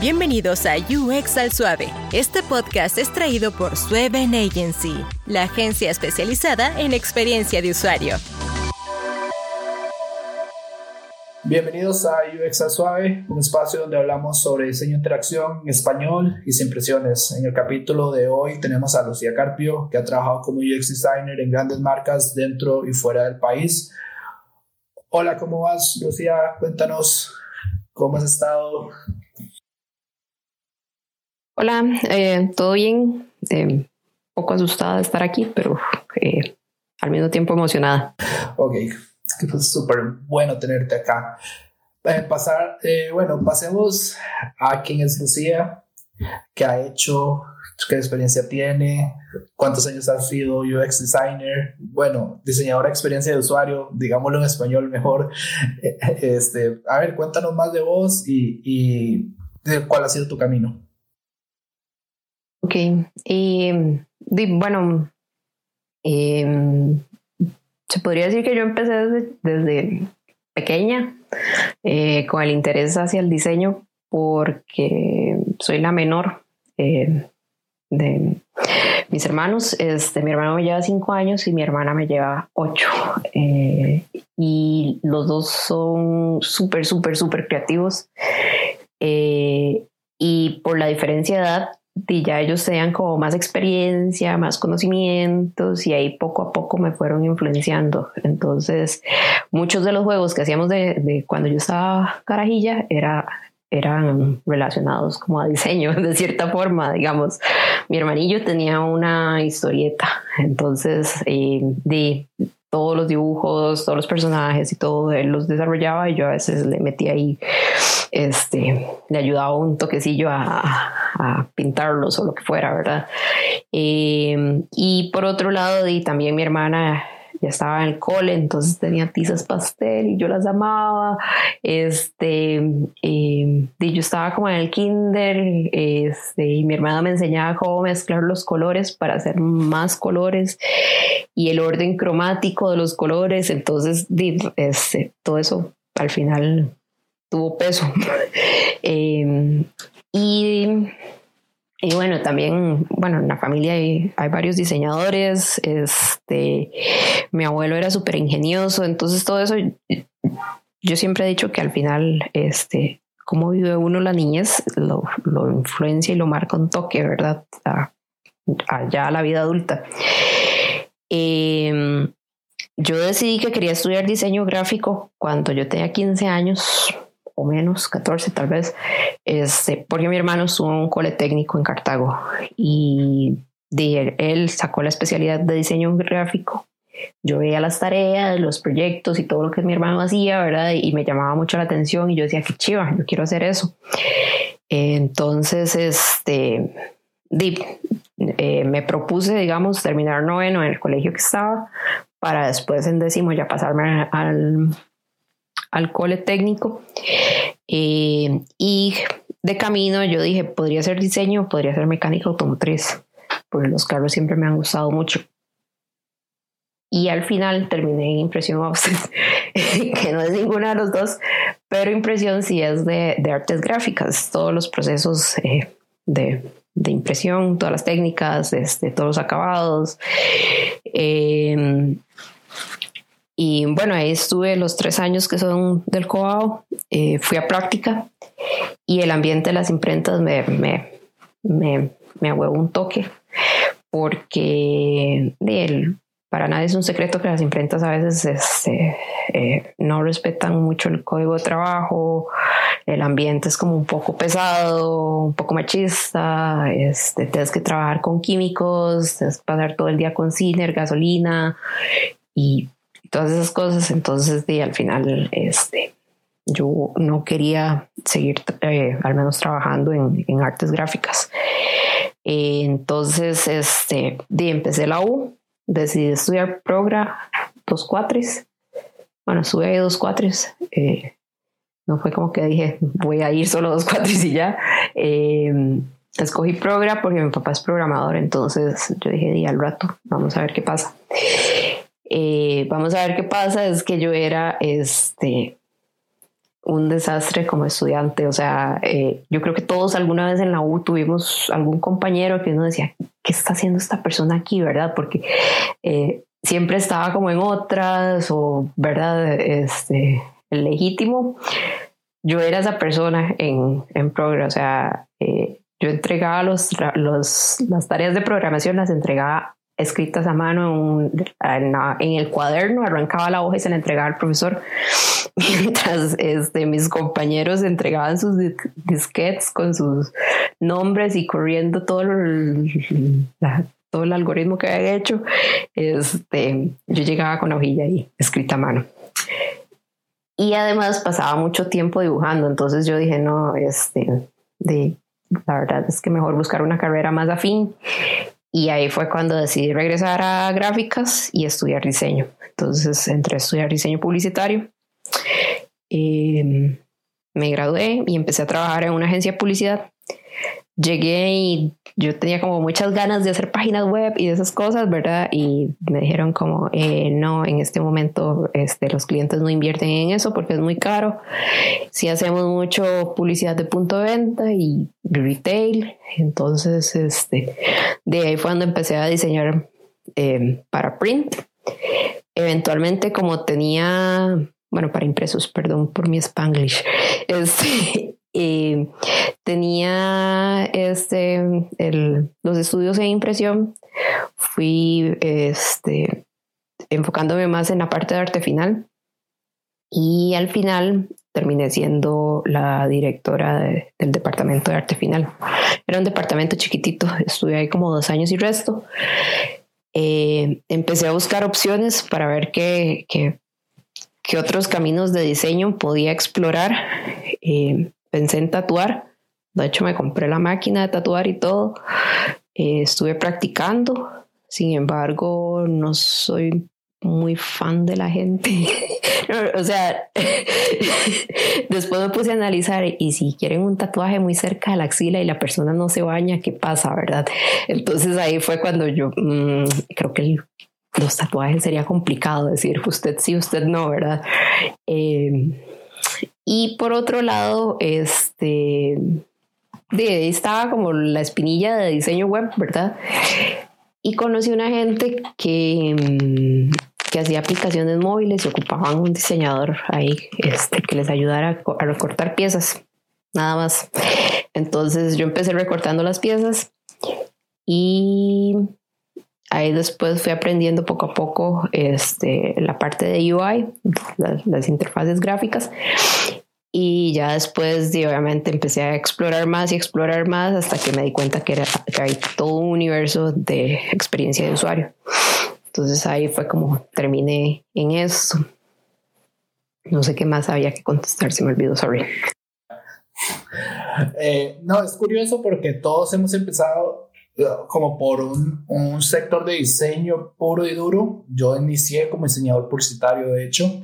Bienvenidos a UX al Suave. Este podcast es traído por Sueven Agency, la agencia especializada en experiencia de usuario. Bienvenidos a UX al Suave, un espacio donde hablamos sobre diseño de interacción en español y sin presiones. En el capítulo de hoy tenemos a Lucía Carpio, que ha trabajado como UX designer en grandes marcas dentro y fuera del país. Hola, ¿cómo vas, Lucía? Cuéntanos cómo has estado, Hola, eh, ¿todo bien? Eh, poco asustada de estar aquí, pero eh, al mismo tiempo emocionada. Ok, es súper bueno tenerte acá. Eh, pasar, bueno, pasemos a quién es Lucía, qué ha hecho, qué experiencia tiene, cuántos años ha sido UX designer, bueno, diseñadora de experiencia de usuario, digámoslo en español mejor. Este, a ver, cuéntanos más de vos y, y de cuál ha sido tu camino. Ok, y, bueno, em, se podría decir que yo empecé desde, pequeña eh, con el interés hacia el diseño porque soy la menor eh, de mis hermanos. Este, mi hermano me lleva cinco años y mi hermana me lleva ocho. Eh, y los dos son súper, súper, súper creativos. y por la diferencia de edad, y ya ellos tenían como más experiencia, más conocimientos y ahí poco a poco me fueron influenciando. Entonces, muchos de los juegos que hacíamos de, cuando yo estaba carajilla era, eran relacionados como a diseño, de cierta forma, digamos. Mi hermanillo tenía una historieta, entonces eh, de todos los dibujos, todos los personajes y todo, él los desarrollaba y yo a veces le metía ahí este, le ayudaba un toquecillo a, pintarlos o lo que fuera, ¿verdad? Em, y por otro lado, y también mi hermana ya estaba en el cole, entonces tenía tizas pastel y yo las amaba. Este, em, y yo estaba como en el kinder este, y mi hermana me enseñaba cómo mezclar los colores para hacer más colores y el orden cromático de los colores. Entonces, este, todo eso al final tuvo peso. Em, y, y, bueno, también, bueno, en la familia hay, varios diseñadores, este, mi abuelo era súper ingenioso, entonces todo eso, yo siempre he dicho que al final, este, cómo vive uno la niñez, lo, lo influencia y lo marca un toque, ¿verdad? allá a la vida adulta. Eh, yo decidí que quería estudiar diseño gráfico cuando yo tenía 15 años o menos, 14 tal vez, este, porque mi hermano en un cole técnico en Cartago y de, él sacó la especialidad de diseño gráfico. Yo veía las tareas, los proyectos y todo lo que mi hermano hacía, ¿verdad? Y me llamaba mucho la atención y yo decía, qué chiva, yo quiero hacer eso. Entonces, este, eh, me propuse, digamos, terminar noveno en el colegio que estaba para después en décimo ya pasarme al, al cole técnico. Eh, y de camino yo dije, podría ser diseño, podría ser mecánica automotriz, porque los carros siempre me han gustado mucho. Y al final terminé en impresión que no es ninguna de los dos, pero impresión sí es de, de artes gráficas, todos los procesos eh, de, de, impresión, todas las técnicas, este, todos los acabados. Eh, y bueno, ahí estuve los tres años que son del COAO, eh, fui a práctica y el ambiente de las imprentas me, me, me, me un toque, porque el, para nadie es un secreto que las imprentas a veces este, eh, no respetan mucho el código de trabajo, el ambiente es como un poco pesado, un poco machista, este, tienes que trabajar con químicos, tienes que pasar todo el día con ciner, gasolina y todas esas cosas. Entonces, de, al final, este, yo no quería seguir eh, al menos trabajando en, en artes gráficas. entonces, este, de, empecé la U, decidí estudiar Progra dos cuatris. Bueno, sube ahí dos cuatris. Eh, no fue como que dije, voy a ir solo dos cuatris y ya. Eh, escogí Progra porque mi papá es programador, entonces yo dije, di al rato, vamos a ver qué pasa. Eh, vamos a ver qué pasa, es que yo era, este, un desastre como estudiante. O sea, eh, yo creo que todos alguna vez en la U tuvimos algún compañero que uno decía, ¿qué está haciendo esta persona aquí, verdad? Porque eh, siempre estaba como en otras o, ¿verdad? Este, legítimo. Yo era esa persona en, en Progress, o sea, yo entregaba los, los, las tareas de programación, las entregaba escritas a mano en, el cuaderno, arrancaba la hoja y se la entregaba al profesor, mientras este, mis compañeros entregaban sus disquetes con sus nombres y corriendo todo el, todo el algoritmo que había hecho, este, yo llegaba con la hojilla ahí, escrita a mano. Y además pasaba mucho tiempo dibujando, entonces yo dije, no, este, la verdad es que mejor buscar una carrera más afín y ahí fue cuando decidí regresar a gráficas y estudiar diseño. Entonces entré a estudiar diseño publicitario. Em, me gradué y empecé a trabajar en una agencia de publicidad llegué y yo tenía como muchas ganas de hacer páginas web y de esas cosas, ¿verdad? Y me dijeron como, eh, no, en este momento este, los clientes no invierten en eso porque es muy caro. Si hacemos mucho publicidad de punto de venta y retail, entonces este, de ahí fue cuando empecé a diseñar eh, para print. Eventualmente como tenía bueno, para impresos, perdón por mi spanglish. Este, y tenía este, el, los estudios en impresión, fui este, enfocándome más en la parte de arte final y al final terminé siendo la directora del departamento de arte final. Era un departamento chiquitito, estuve ahí como dos años y resto. Eh, empecé a buscar opciones para ver qué, qué, otros caminos de diseño podía explorar. Eh, pensé en tatuar. De hecho, me compré la máquina de tatuar y todo. Eh, estuve practicando. Sin embargo, no soy muy fan de la gente. o sea, después me puse a analizar y si quieren un tatuaje muy cerca de la axila y la persona no se baña, ¿qué pasa, verdad? Entonces ahí fue cuando yo mm, creo que los tatuajes sería complicado decir usted sí, usted no, ¿verdad? Eh, y por otro lado, este, estaba como la espinilla de diseño web, ¿verdad? Y conocí una gente que, mm, que hacía aplicaciones móviles y ocupaban un diseñador ahí este, que les ayudara a recortar piezas, nada más. Entonces yo empecé recortando las piezas y ahí después fui aprendiendo poco a poco este, la parte de UI, las, interfaces gráficas. Y ya después, obviamente, empecé a explorar más y explorar más hasta que me di cuenta que, era, que hay todo un universo de experiencia de usuario. Entonces ahí fue como terminé en eso. No sé qué más había que contestar, se me olvidó, sorry. Eh, no, es curioso porque todos hemos empezado como por un, un, sector de diseño puro y duro. Yo inicié como diseñador publicitario, de hecho,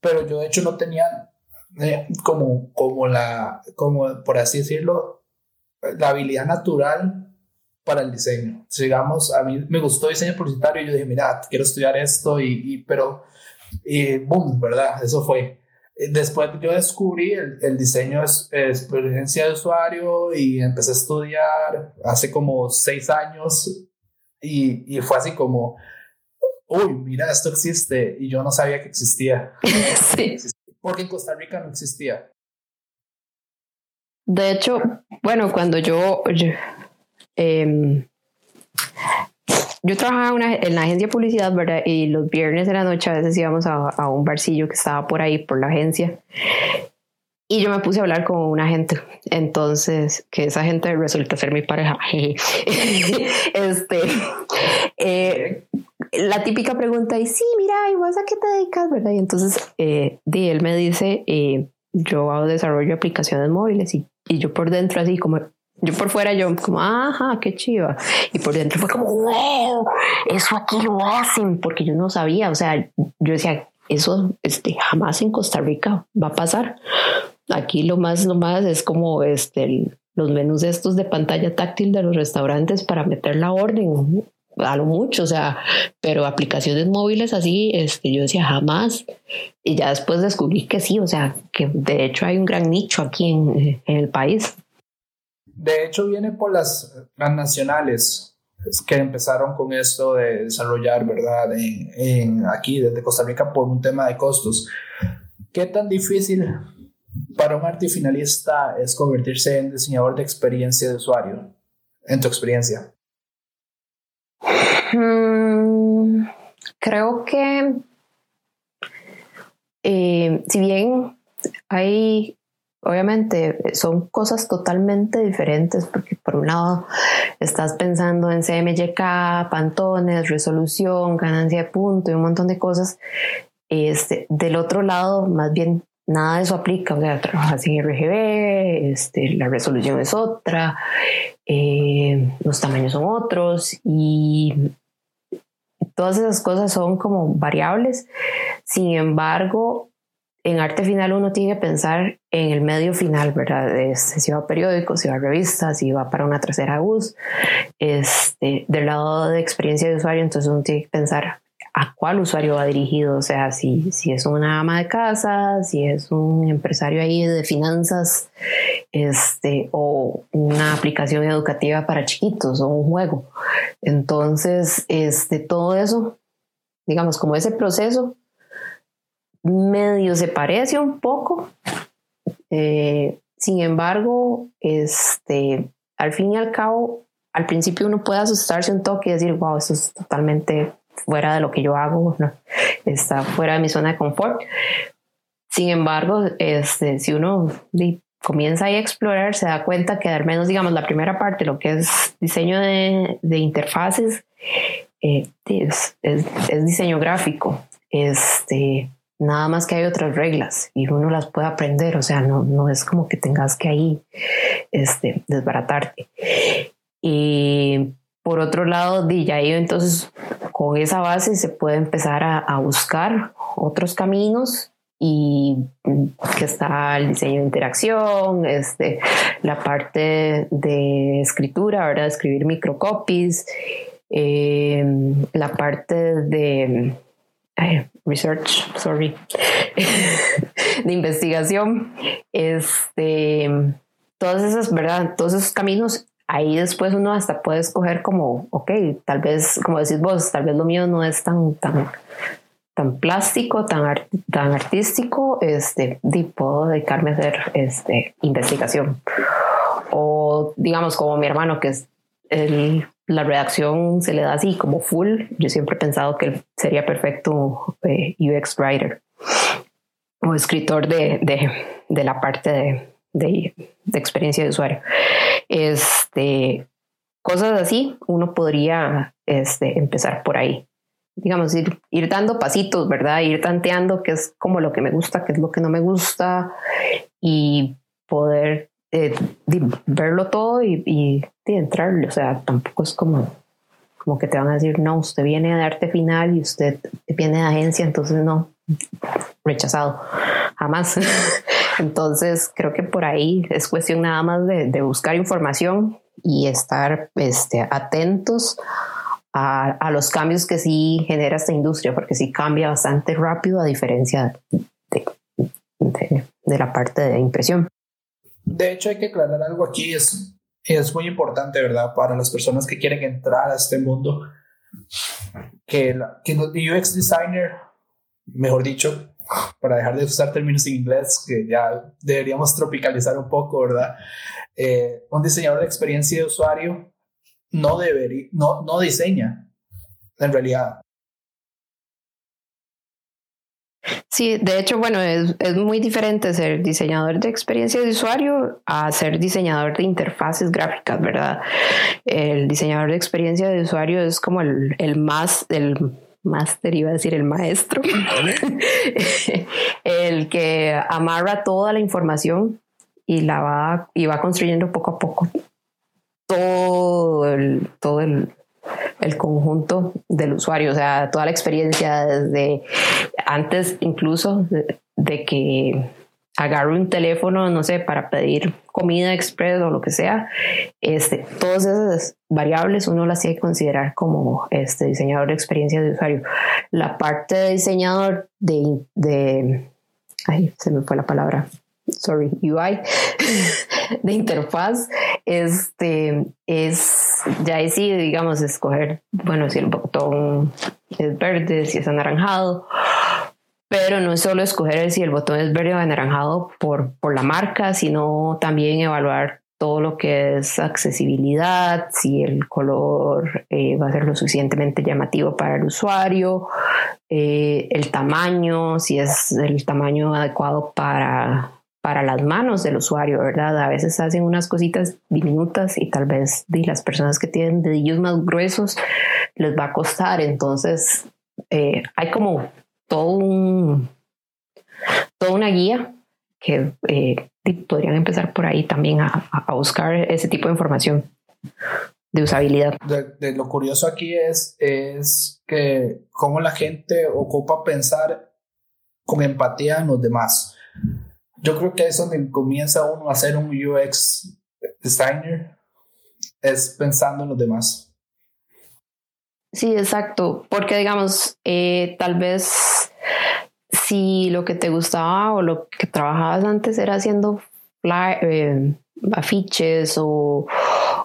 pero yo de hecho no tenía eh, como, como la, como por así decirlo, la habilidad natural para el diseño. Digamos, a mí me gustó diseño publicitario y yo dije, mira, quiero estudiar esto y, y pero, y boom, ¿verdad? Eso fue. Eh, después yo descubrí el, el diseño de experiencia de usuario y empecé a estudiar hace como seis años y, y fue así como, uy, mira, esto existe y yo no sabía que existía. sí. Porque en Costa Rica no existía. De hecho, bueno, cuando yo, yo em, yo trabajaba en la agencia de publicidad, ¿verdad? Y los viernes de la noche a veces íbamos a, un barcillo que estaba por ahí, por la agencia. Y yo me puse a hablar con una gente. Entonces, que esa gente resulta ser mi pareja. este, eh, la típica pregunta y sí, mira, ¿y vos a qué te dedicas, verdad? Y entonces, eh, él me dice, eh, yo desarrollo de aplicaciones móviles y, y yo por dentro así como, yo por fuera, yo como, ajá, qué chiva. Y por dentro fue como, wow, eso aquí lo hacen, porque yo no sabía, o sea, yo decía, eso este, jamás en Costa Rica va a pasar. Aquí lo más, lo más es como este, los menús estos de pantalla táctil de los restaurantes para meter la orden. A lo mucho, o sea, pero aplicaciones móviles así, este, yo decía jamás. Y ya después descubrí que sí, o sea, que de hecho hay un gran nicho aquí en, en el país. De hecho, viene por las nacionales que empezaron con esto de desarrollar, ¿verdad? En, en, aquí desde Costa Rica por un tema de costos. ¿Qué tan difícil para un arte finalista es convertirse en diseñador de experiencia de usuario? En tu experiencia. Mm, creo que eh, si bien hay Obviamente son cosas totalmente diferentes porque por un lado estás pensando en CMYK, pantones, resolución, ganancia de punto y un montón de cosas. Este, del otro lado, más bien nada de eso aplica, o sea, trabajas en RGB, este, la resolución es otra, eh, los tamaños son otros y todas esas cosas son como variables. Sin embargo, en arte final uno tiene que pensar en el medio final, ¿verdad? Este, si va a periódicos, si va a revistas, si va para una tercera bus. Este, del lado de experiencia de usuario, entonces uno tiene que pensar a cuál usuario va dirigido, o sea, si, si es una ama de casa, si es un empresario ahí de finanzas, este, o una aplicación educativa para chiquitos o un juego. Entonces, este, todo eso, digamos, como ese proceso medio se parece un poco. Eh, sin embargo, este, al fin y al cabo, al principio uno puede asustarse un toque y decir, wow, eso es totalmente fuera de lo que yo hago, está fuera de mi zona de confort. Sin embargo, este, si uno comienza a explorar, se da cuenta que al menos, digamos, la primera parte, lo que es diseño de, interfaces, eh, es, es, diseño gráfico. Este, Nada más que hay otras reglas y uno las puede aprender, o sea, no, no es como que tengas que ahí este, desbaratarte. Y por otro lado, ya entonces con esa base se puede empezar a, buscar otros caminos y que está el diseño de interacción, este, la parte de escritura, ¿verdad? Escribir microcopies, eh, la parte de research, sorry, de investigación, este, todas esas, ¿verdad? Todos esos caminos, ahí después uno hasta puede escoger como, ok, tal vez, como decís vos, tal vez lo mío no es tan, tan, tan plástico, tan, tan artístico, este, y puedo dedicarme a hacer este, investigación. O digamos como mi hermano, que es el la redacción se le da así como full. Yo siempre he pensado que sería perfecto eh, UX writer o escritor de, de, de la parte de, de, experiencia de usuario. Este, cosas así, uno podría este, empezar por ahí. Digamos, ir, ir dando pasitos, ¿verdad? Ir tanteando qué es como lo que me gusta, qué es lo que no me gusta y poder eh, verlo todo y, y, entrarle. O sea, tampoco es como, como que te van a decir, no, usted viene de arte final y usted viene de agencia, entonces no, rechazado, jamás. entonces creo que por ahí es cuestión nada más de, de buscar información y estar este, atentos a, a, los cambios que sí genera esta industria, porque sí cambia bastante rápido a diferencia de, de, de la parte de impresión. De hecho, hay que aclarar algo aquí, es, es muy importante, ¿verdad? Para las personas que quieren entrar a este mundo, que, la, que los UX designer, mejor dicho, para dejar de usar términos en inglés, que ya deberíamos tropicalizar un poco, ¿verdad? Eh, un diseñador de experiencia de usuario no debería, no, no diseña, en realidad. Sí, de hecho, bueno, es, es, muy diferente ser diseñador de experiencia de usuario a ser diseñador de interfaces gráficas, ¿verdad? El diseñador de experiencia de usuario es como el, el más, el máster, iba a decir el maestro, el que amarra toda la información y la va, y va construyendo poco a poco todo el, todo el, el conjunto del usuario, o sea, toda la experiencia desde antes incluso de, que agarro un teléfono, no sé, para pedir comida express o lo que sea, este, todas esas variables uno las tiene que considerar como este, diseñador de experiencia de usuario. La parte de diseñador de, de ay, se me fue la palabra, sorry, UI, de interfaz, este, es, ya decide, digamos, escoger, bueno, si el botón es verde, si es anaranjado, pero no es solo escoger si el botón es verde o anaranjado por, por la marca, sino también evaluar todo lo que es accesibilidad, si el color eh, va a ser lo suficientemente llamativo para el usuario, eh, el tamaño, si es el tamaño adecuado para, para las manos del usuario, ¿verdad? A veces hacen unas cositas diminutas y tal vez de las personas que tienen dedillos más gruesos les va a costar, entonces eh, hay como todo toda una guía que eh, podrían empezar por ahí también a, a, buscar ese tipo de información de usabilidad. De, lo curioso aquí es, es que cómo la gente ocupa pensar con empatía en los demás. Yo creo que es donde comienza uno a ser un UX designer, es pensando en los demás. Sí, exacto, porque digamos, eh, tal vez si lo que te gustaba o lo que trabajabas antes era haciendo eh, afiches o,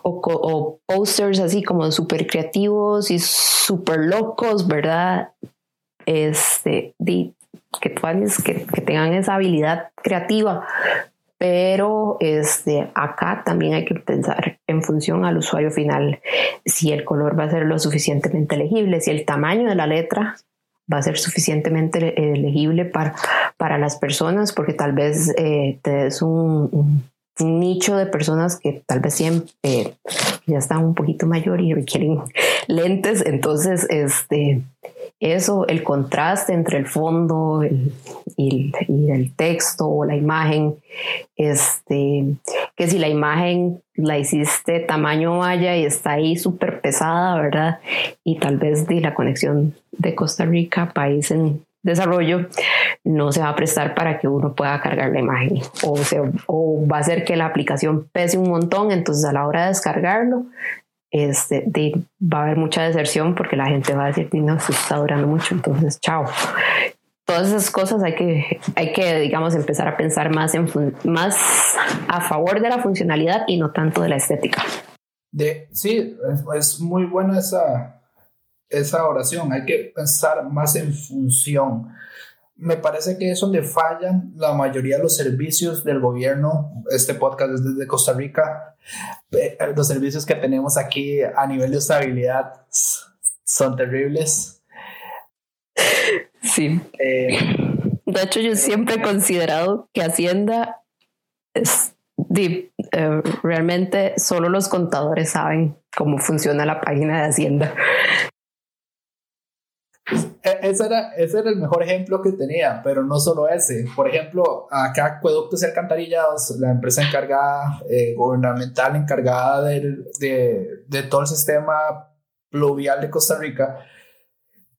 o, posters así como súper creativos y súper locos, ¿verdad? Este, que, que, que tengan esa habilidad creativa, pero este, acá también hay que pensar en función al usuario final, si el color va a ser lo suficientemente legible, si el tamaño de la letra va a ser suficientemente legible para, para las personas, porque tal vez eh, te des un, nicho de personas que tal vez siempre, eh, ya están un poquito mayor y requieren lentes, entonces este, eso, el contraste entre el fondo y, el, texto o la imagen, este, que si la imagen la hiciste tamaño malla y está ahí súper pesada, ¿verdad? Y tal vez de la conexión de Costa Rica, país en desarrollo, no se va a prestar para que uno pueda cargar la imagen o, o va a hacer que la aplicación pese un montón, entonces a la hora de descargarlo este, va a haber mucha deserción porque la gente va a decir, no, se está durando mucho, entonces, chao. Todas esas cosas hay que, hay que, digamos, empezar a pensar más, en más a favor de la funcionalidad y no tanto de la estética. De, sí, es, muy buena esa, esa oración. Hay que pensar más en función me parece que es donde fallan la mayoría de los servicios del gobierno. Este podcast es desde Costa Rica. Eh, los servicios que tenemos aquí a nivel de usabilidad son terribles. Sí. Eh, de hecho, yo siempre he considerado que Hacienda es eh, realmente solo los contadores saben cómo funciona la página de Hacienda. Ese era, ese era el mejor ejemplo que tenía, pero no solo ese. Por ejemplo, acá Acueductos y Alcantarillados, la empresa encargada, eh, gubernamental encargada de, de, todo el sistema pluvial de Costa Rica,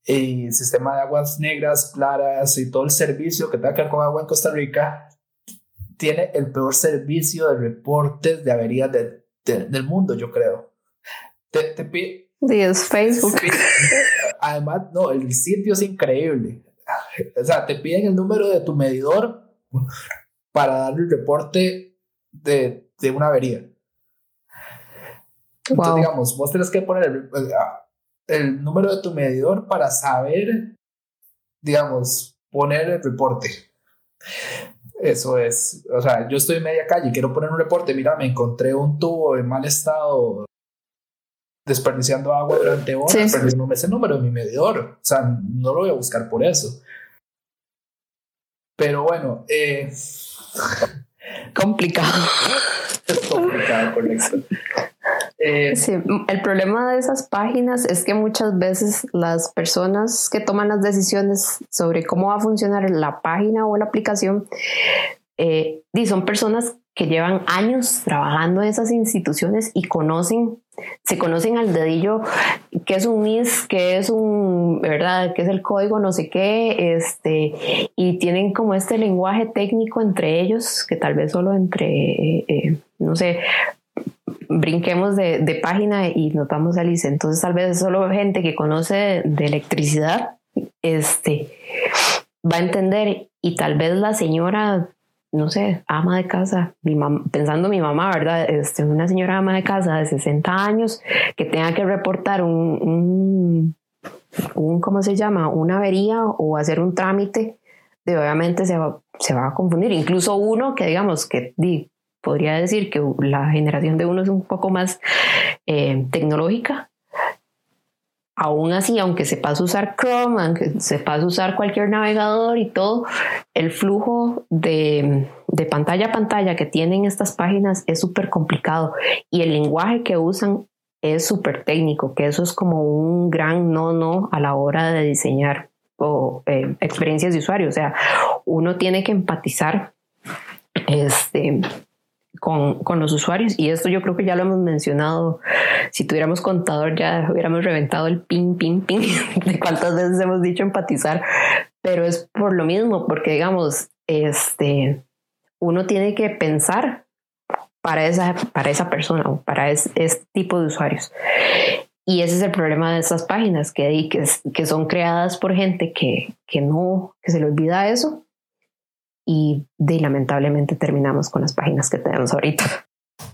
y sistema de aguas negras, claras y todo el servicio que tenga que ver con agua en Costa Rica, tiene el peor servicio de reportes de averías del mundo, yo creo. Te, te, Dios, Facebook. Además, no, el sitio es increíble. O sea, te piden el número de tu medidor para darle el reporte de, de una avería. Entonces, digamos, vos tenés que poner el, el, número de tu medidor para saber, digamos, poner el reporte. Eso es, o sea, yo estoy en media calle y quiero poner un reporte, mira, me encontré un tubo en mal estado desperdiciando agua durante horas, sí. perdiendo ese número de mi medidor. O sea, no lo voy a buscar por eso. Pero bueno, eh, complicado. Es complicado, correcto. Eh, sí, el problema de esas páginas es que muchas veces las personas que toman las decisiones sobre cómo va a funcionar la página o la aplicación eh, son personas que llevan años trabajando en esas instituciones y conocen, se conocen al dedillo qué es un NIS, qué es un, ¿verdad? ¿Qué es el código no sé qué? Este, y tienen como este lenguaje técnico entre ellos, que tal vez solo entre, eh, no sé, brinquemos de, de, página y nos vamos a Alice. Entonces tal vez solo gente que conoce de electricidad, este, va a entender y tal vez la señora no sé, ama de casa, mi pensando mi mamá, ¿verdad? Este, una señora ama de casa de 60 años que tenga que reportar un, un, ¿cómo se llama? Una avería o hacer un trámite, de, obviamente se va, se va a confundir. Incluso uno que digamos que podría decir que la generación de uno es un poco más eh, tecnológica, aún así, aunque sepas usar Chrome, aunque sepas usar cualquier navegador y todo, el flujo de, pantalla a pantalla que tienen estas páginas es súper complicado y el lenguaje que usan es súper técnico, que eso es como un gran no-no a la hora de diseñar o, eh, experiencias de usuario. O sea, uno tiene que empatizar este, con, con, los usuarios y esto yo creo que ya lo hemos mencionado. Si tuviéramos contador ya hubiéramos reventado el ping, ping, ping de cuántas veces hemos dicho empatizar, pero es por lo mismo, porque digamos, este, uno tiene que pensar para esa, para esa persona o para ese, tipo de usuarios. Y ese es el problema de estas páginas, que, que, que son creadas por gente que, que no, que se le olvida eso y de, lamentablemente terminamos con las páginas que tenemos ahorita.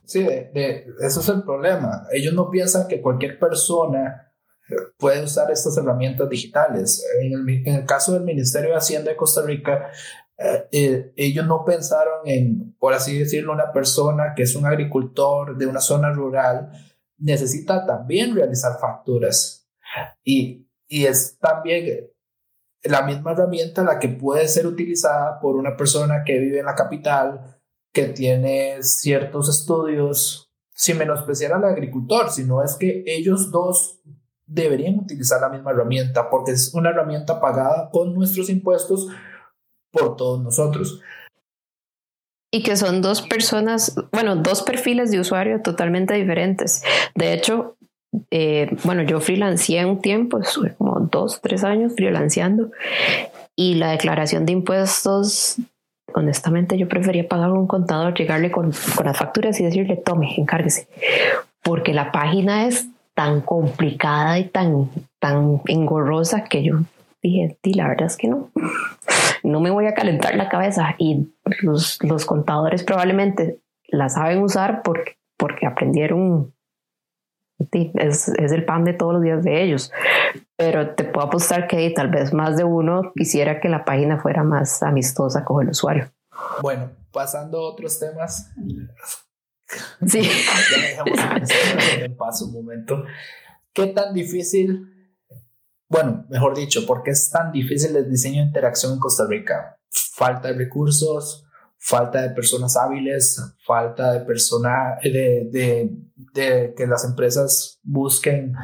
Sí, de, eso es el problema. Ellos no piensan que cualquier persona puede usar estas herramientas digitales. En el, en el caso del Ministerio de Hacienda de Costa Rica, eh, eh, ellos no pensaron en, por así decirlo, una persona que es un agricultor de una zona rural, necesita también realizar facturas. Y, y es también la misma herramienta la que puede ser utilizada por una persona que vive en la capital, que tiene ciertos estudios, sin menospreciar al agricultor, sino es que ellos dos deberían utilizar la misma herramienta porque es una herramienta pagada con nuestros impuestos por todos nosotros. Y que son dos personas, bueno, dos perfiles de usuario totalmente diferentes. De hecho, eh, bueno, yo freelancé un tiempo, estuve como dos, tres años freelanceando y la declaración de impuestos, honestamente yo prefería pagar a un contador, llegarle con, con las facturas y decirle, tome, encárguese, porque la página es tan complicada y tan, tan engorrosa que yo dije, la verdad es que no, no me voy a calentar la cabeza y los, los contadores probablemente la saben usar porque, porque aprendieron es, es, el pan de todos los días de ellos. Pero te puedo apostar que tal vez más de uno quisiera que la página fuera más amistosa con el usuario. Bueno, pasando a otros temas. Sí. ya dejamos en paso un momento. ¿Qué tan difícil, bueno, mejor dicho, por qué es tan difícil el diseño de interacción en Costa Rica? Falta de recursos, falta de personas hábiles, falta de persona, de, de, de que las empresas busquen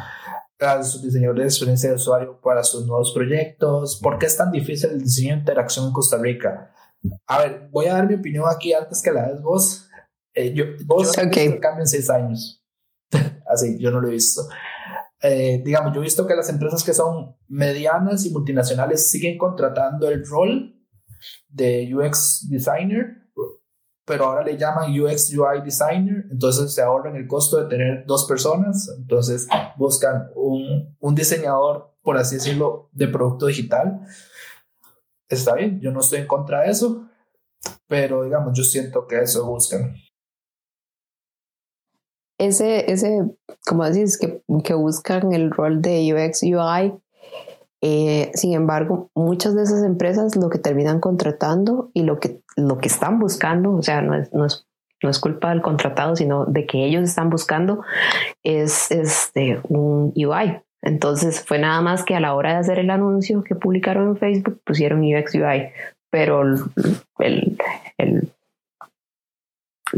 a sus diseñadores de experiencia de usuario para sus nuevos proyectos. ¿Por qué es tan difícil el diseño de interacción en Costa Rica? A ver, voy a dar mi opinión aquí antes que la des vos. Eh, yo, vos okay. en seis años. Así, yo no lo he visto. Eh, digamos, yo he visto que las empresas que son medianas y multinacionales siguen contratando el rol de UX designer, pero ahora le llaman UX UI designer, entonces se ahorran el costo de tener dos personas, entonces buscan un, un diseñador, por así decirlo, de producto digital. Está bien, yo no estoy en contra de eso, pero digamos, yo siento que eso buscan. Ese, ese, como decís, que, que buscan el rol de UX UI, eh, sin embargo, muchas de esas empresas lo que terminan contratando y lo que, lo que están buscando, o sea, no es, no es, no es culpa del contratado, sino de que ellos están buscando, es este, un UI. Entonces fue nada más que a la hora de hacer el anuncio que publicaron en Facebook pusieron UX UI, pero el, el,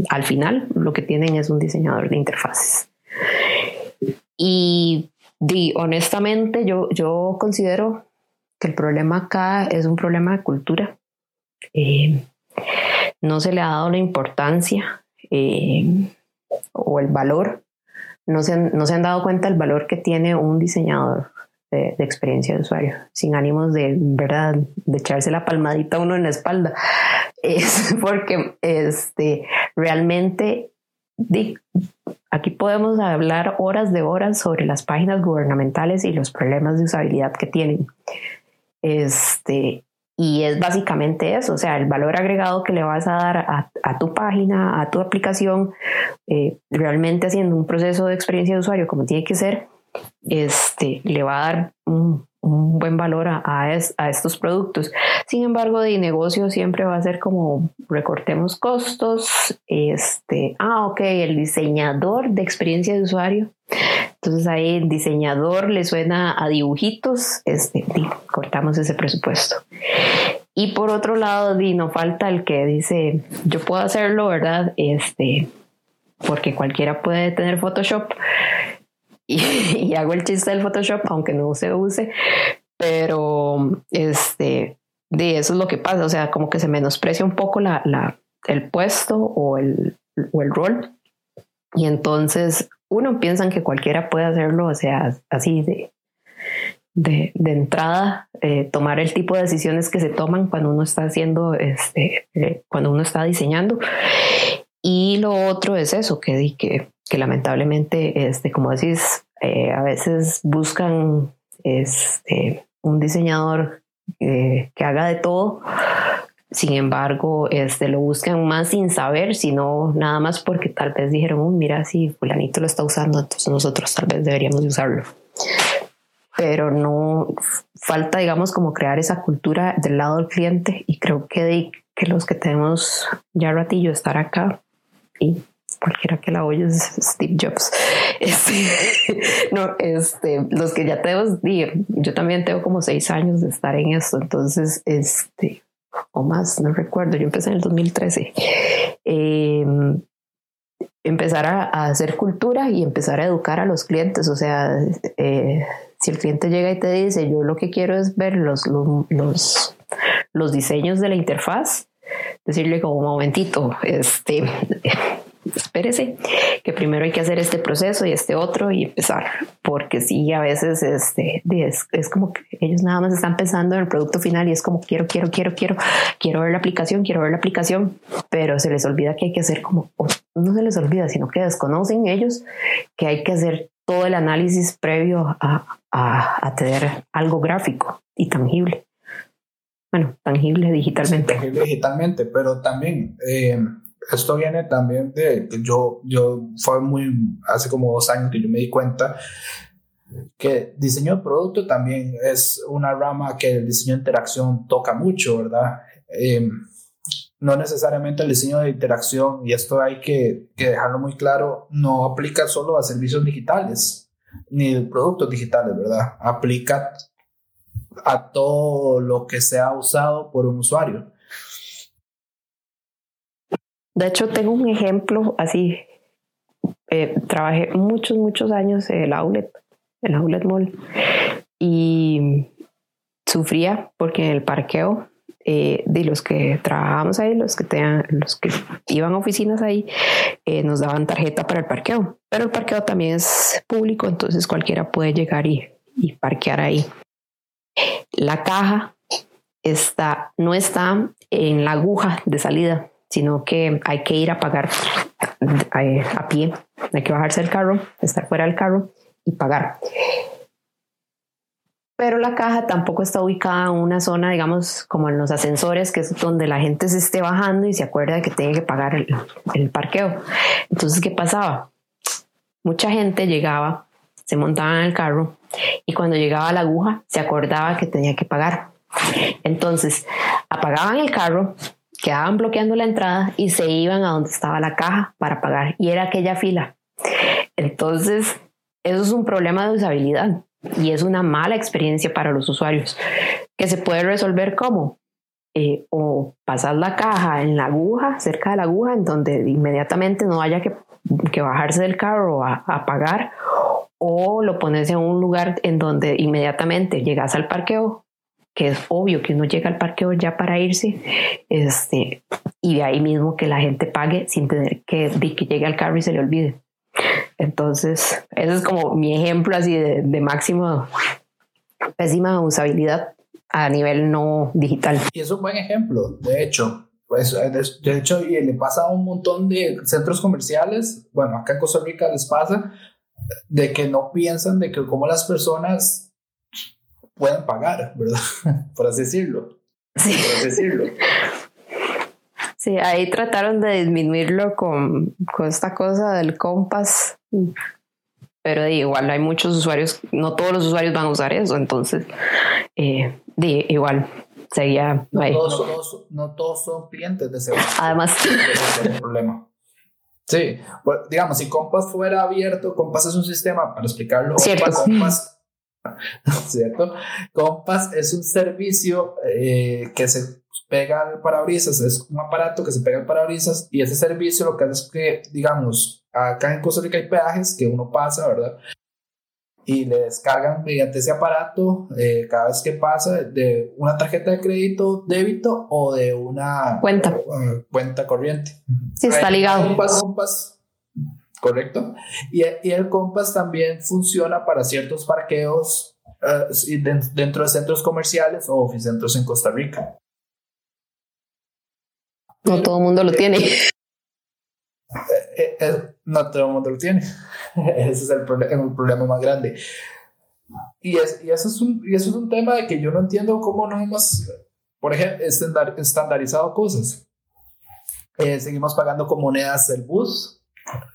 al final lo que tienen es un diseñador de interfaces. Y Di, honestamente, yo, yo considero que el problema acá es un problema de cultura. Eh, no se le ha dado la importancia eh, o el valor no se, han, no se han dado cuenta el valor que tiene un diseñador de, experiencia de usuario, sin ánimos de, ¿verdad?, de echarse la palmadita a uno en la espalda. Es porque este, realmente aquí podemos hablar horas de horas sobre las páginas gubernamentales y los problemas de usabilidad que tienen. Este, y es básicamente eso, o sea, el valor agregado que le vas a dar a, tu página, a tu aplicación, eh, realmente haciendo un proceso de experiencia de usuario como tiene que ser, este, le va a dar un, buen valor a, a, estos productos. Sin embargo, de negocio siempre va a ser como recortemos costos, este, ah, ok, el diseñador de experiencia de usuario. Entonces ahí el diseñador le suena a dibujitos, este, cortamos ese presupuesto. Y por otro lado, no falta el que dice, yo puedo hacerlo, ¿verdad? Este, porque cualquiera puede tener Photoshop y, hago el chiste del Photoshop, aunque no se use, pero este, de eso es lo que pasa, o sea, como que se menosprecia un poco la, la, el puesto o el, o el rol. Y entonces uno piensa que cualquiera puede hacerlo, o sea, así de, de, de entrada, eh, tomar el tipo de decisiones que se toman cuando uno está haciendo, este, eh, cuando uno está diseñando. Y lo otro es eso, que, que que lamentablemente, este, como decís, eh, a veces buscan este, un diseñador eh, que haga de todo. Sin embargo, este, lo buscan más sin saber, sino nada más porque tal vez dijeron, mira, si fulanito lo está usando, entonces nosotros tal vez deberíamos usarlo. Pero no falta, digamos, como crear esa cultura del lado del cliente y creo que, que los que tenemos ya ratillo estar acá y cualquiera que la oye es Steve Jobs. Este, no, este, los que ya tenemos, yo también tengo como seis años de estar en esto, entonces, este, o más, no recuerdo, yo empecé en el 2013. Em, empezar a, hacer cultura y empezar a educar a los clientes, o sea, eh, si el cliente llega y te dice, yo lo que quiero es ver los, los, los, los diseños de la interfaz, decirle como un momentito, este, espérese, que primero hay que hacer este proceso y este otro y empezar, porque sí, a veces este, es, es, como que ellos nada más están pensando en el producto final y es como quiero, quiero, quiero, quiero, quiero ver la aplicación, quiero ver la aplicación, pero se les olvida que hay que hacer como, no se les olvida, sino que desconocen ellos que hay que hacer todo el análisis previo a, a, a tener algo gráfico y tangible. Bueno, tangible digitalmente. tangible digitalmente, pero también... Eh, esto viene también de que yo, yo fue muy, hace como dos años que yo me di cuenta que diseño de producto también es una rama que el diseño de interacción toca mucho, ¿verdad? Eh, no necesariamente el diseño de interacción, y esto hay que, que, dejarlo muy claro, no aplica solo a servicios digitales ni productos digitales, ¿verdad? Aplica a todo lo que sea usado por un usuario. De hecho, tengo un ejemplo así. Eh, trabajé muchos, muchos años en el outlet, en el outlet mall, y sufría porque en el parqueo eh, de los que trabajábamos ahí, los que, tenían, los que iban a oficinas ahí, eh, nos daban tarjeta para el parqueo. Pero el parqueo también es público, entonces cualquiera puede llegar y, y parquear ahí. La caja está, no está en la aguja de salida, sino que hay que ir a pagar a, pie, hay que bajarse del carro, estar fuera del carro y pagar. Pero la caja tampoco está ubicada en una zona, digamos, como en los ascensores, que es donde la gente se esté bajando y se acuerda de que tiene que pagar el, el parqueo. Entonces, ¿qué pasaba? Mucha gente llegaba, se montaba en el carro y cuando llegaba la aguja se acordaba que tenía que pagar. Entonces, apagaban el carro, quedaban bloqueando la entrada y se iban a donde estaba la caja para pagar y era aquella fila. Entonces, eso es un problema de usabilidad y es una mala experiencia para los usuarios que se puede resolver como eh, o pasar la caja en la aguja, cerca de la aguja, en donde inmediatamente no haya que, que bajarse del carro a, a, pagar, o lo pones en un lugar en donde inmediatamente llegas al parqueo, que es obvio que uno llega al parqueo ya para irse, este, y de ahí mismo que la gente pague sin tener que, que llegue al carro y se le olvide. Entonces, ese es como mi ejemplo así de, de máxima pésima usabilidad a nivel no digital. Y es un buen ejemplo, de hecho. Pues, de hecho, y le pasa a un montón de centros comerciales, bueno, acá en Costa Rica les pasa, de que no piensan de que cómo las personas pueden pagar, ¿verdad? Por así decirlo. Sí. Por así decirlo. Sí, ahí trataron de disminuirlo con, con esta cosa del compás, pero igual hay muchos usuarios, no todos los usuarios van a usar eso, entonces eh, igual seguía no ahí. Todos, no, todos son clientes de ese Además, ese es el problema. Sí, pues, digamos, si Compass fuera abierto, Compass es un sistema, para explicarlo. Compass, ¿cierto? Compass es un servicio eh, que se pega al parabrisas, es un aparato que se pega al parabrisas y ese servicio lo que hace es que, digamos, acá en Costa Rica hay peajes que uno pasa, ¿verdad? Y le descargan mediante ese aparato eh, cada vez que pasa de una tarjeta de crédito, débito o de una Cuenta. uh, cuenta corriente. sí está ligado. Compass, Compass, correcto. Y, y el Compass también funciona para ciertos parqueos uh, de- dentro de centros comerciales o oficentros en Costa Rica. No todo el mundo lo tiene. Eh, eh, no todo el mundo lo tiene. Ese es el, el problema más grande. Y, es, y, eso es un, y eso es un tema de que yo no entiendo cómo no hemos, por ejemplo, estandar- estandarizado cosas. Eh, seguimos pagando con monedas el bus,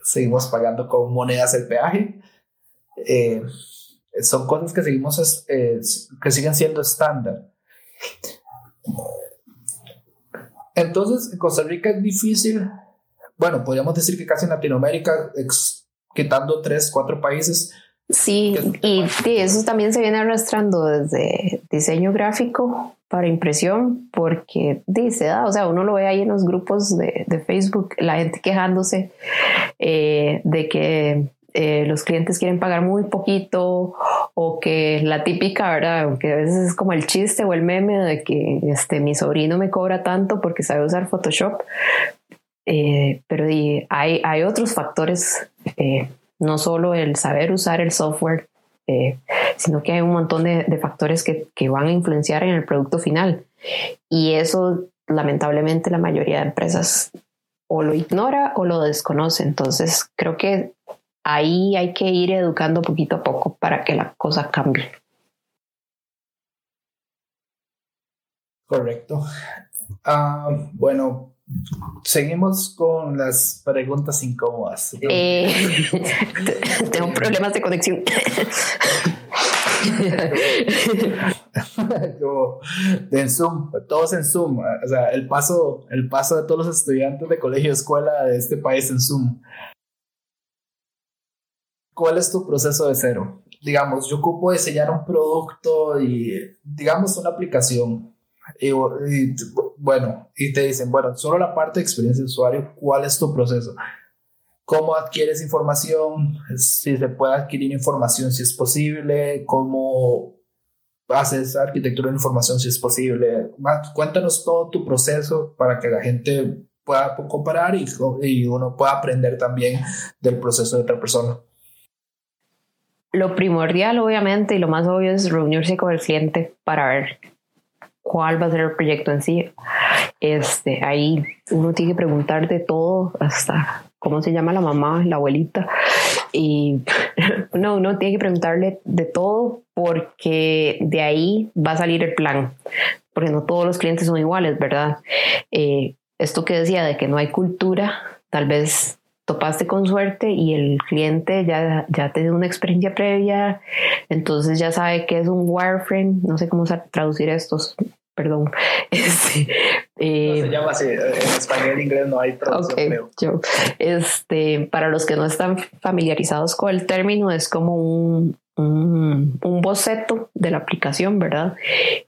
seguimos pagando con monedas el peaje. Eh, son cosas que seguimos eh, que siguen siendo estándar. Entonces, en Costa Rica es difícil, bueno, podríamos decir que casi en Latinoamérica, ex- quitando tres, cuatro países, Sí, y sí, eso también se viene arrastrando desde diseño gráfico para impresión, porque dice, ah, o sea, uno lo ve ahí en los grupos de, de Facebook, la gente quejándose eh, de que eh, los clientes quieren pagar muy poquito o que la típica, ¿verdad? Aunque a veces es como el chiste o el meme de que este, mi sobrino me cobra tanto porque sabe usar Photoshop, Eh, pero hay, hay otros factores, eh, no solo el saber usar el software, eh, sino que hay un montón de, de factores que, que van a influenciar en el producto final. Y eso, lamentablemente, la mayoría de empresas o lo ignora o lo desconoce. Entonces, creo que ahí hay que ir educando poquito a poco para que la cosa cambie. Correcto. Ah, bueno, seguimos con las preguntas incómodas. Eh, tengo problemas de conexión. Como en Zoom, todos en Zoom. O sea, el paso, el paso de todos los estudiantes de colegio escuela de este país en Zoom. ¿Cuál es tu proceso de cero? Digamos, yo ocupo diseñar un producto y, digamos, una aplicación. Y, y, bueno, y te dicen, bueno, solo la parte de experiencia de usuario, ¿cuál es tu proceso? ¿Cómo adquieres información? Si se puede adquirir información, si es posible, cómo haces arquitectura de información, si es posible. Cuéntanos todo tu proceso para que la gente pueda comparar y, y uno pueda aprender también del proceso de otra persona. Lo primordial, obviamente, y lo más obvio es reunirse con el cliente para ver cuál va a ser el proyecto en sí. Este, ahí uno tiene que preguntar de todo, hasta cómo se llama la mamá, la abuelita. Y no, uno tiene que preguntarle de todo porque de ahí va a salir el plan. Porque no todos los clientes son iguales, ¿verdad? Eh, esto que decía de que no hay cultura, tal vez topaste con suerte y el cliente ya, ya te dio una experiencia previa, entonces ya sabe que es un wireframe, no sé cómo traducir estos, perdón. Este, eh, no se llama así, en español e inglés no hay traducción. Okay. Yo, este, para los que no están familiarizados con el término, es como un, un, un boceto de la aplicación, ¿verdad?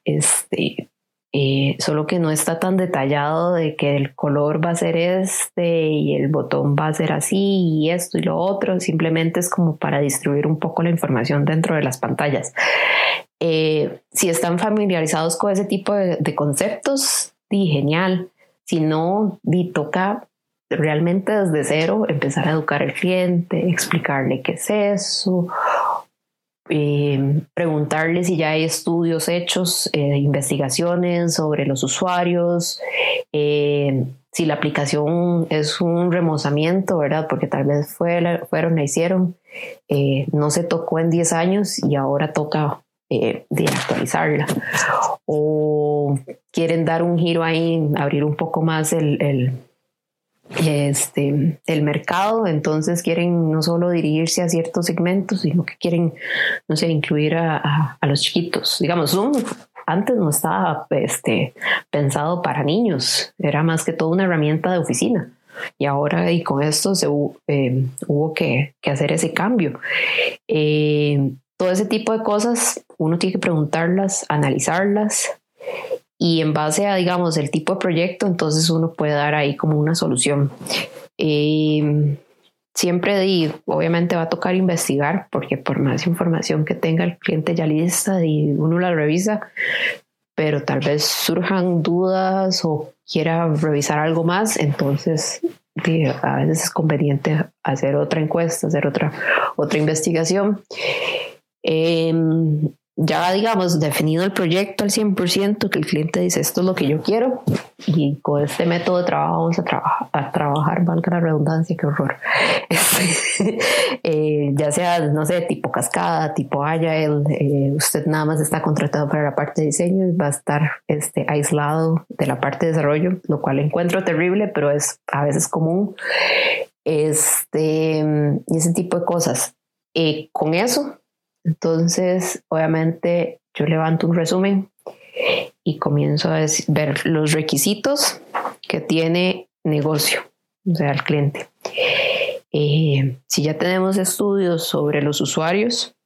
Este, eh, solo que no está tan detallado de que el color va a ser este y el botón va a ser así y esto y lo otro, simplemente es como para distribuir un poco la información dentro de las pantallas. Eh, si están familiarizados con ese tipo de, de conceptos, di genial. Si no, di toca realmente desde cero empezar a educar al cliente, explicarle qué es eso, eh, preguntarle si ya hay estudios hechos, eh, investigaciones sobre los usuarios, eh, si la aplicación es un remozamiento, ¿verdad? Porque tal vez fue, fueron, la hicieron, no se tocó en 10 años y ahora toca de actualizarla. O quieren dar un giro ahí, abrir un poco más el este, el mercado, entonces quieren no solo dirigirse a ciertos segmentos, sino que quieren, no sé, incluir a, a, los chiquitos. Digamos, Zoom antes no estaba este, pensado para niños, era más que todo una herramienta de oficina. Y ahora y con esto se, eh, hubo que, que, hacer ese cambio. Eh, todo ese tipo de cosas uno tiene que preguntarlas, analizarlas y en base a, digamos, el tipo de proyecto, entonces uno puede dar ahí como una solución. Eh, siempre digo, obviamente va a tocar investigar, porque por más información que tenga el cliente ya lista y uno la revisa, pero tal vez surjan dudas o quiera revisar algo más, entonces a veces es conveniente hacer otra encuesta, hacer otra, otra investigación. Eh, ya digamos definido el proyecto al 100%, que el cliente dice esto es lo que yo quiero y con este método de trabajo vamos a, trabajar, a trabajar, valga la redundancia, qué horror. Este, eh, ya sea, no sé, tipo cascada, tipo agile, eh, usted nada más está contratado para la parte de diseño y va a estar este, aislado de la parte de desarrollo, lo cual encuentro terrible, pero es a veces común. Este, y ese tipo de cosas. Eh, con eso entonces, obviamente, yo levanto un resumen y comienzo a ver los requisitos que tiene negocio, o sea, el cliente. Eh, si ya tenemos estudios sobre los usuarios,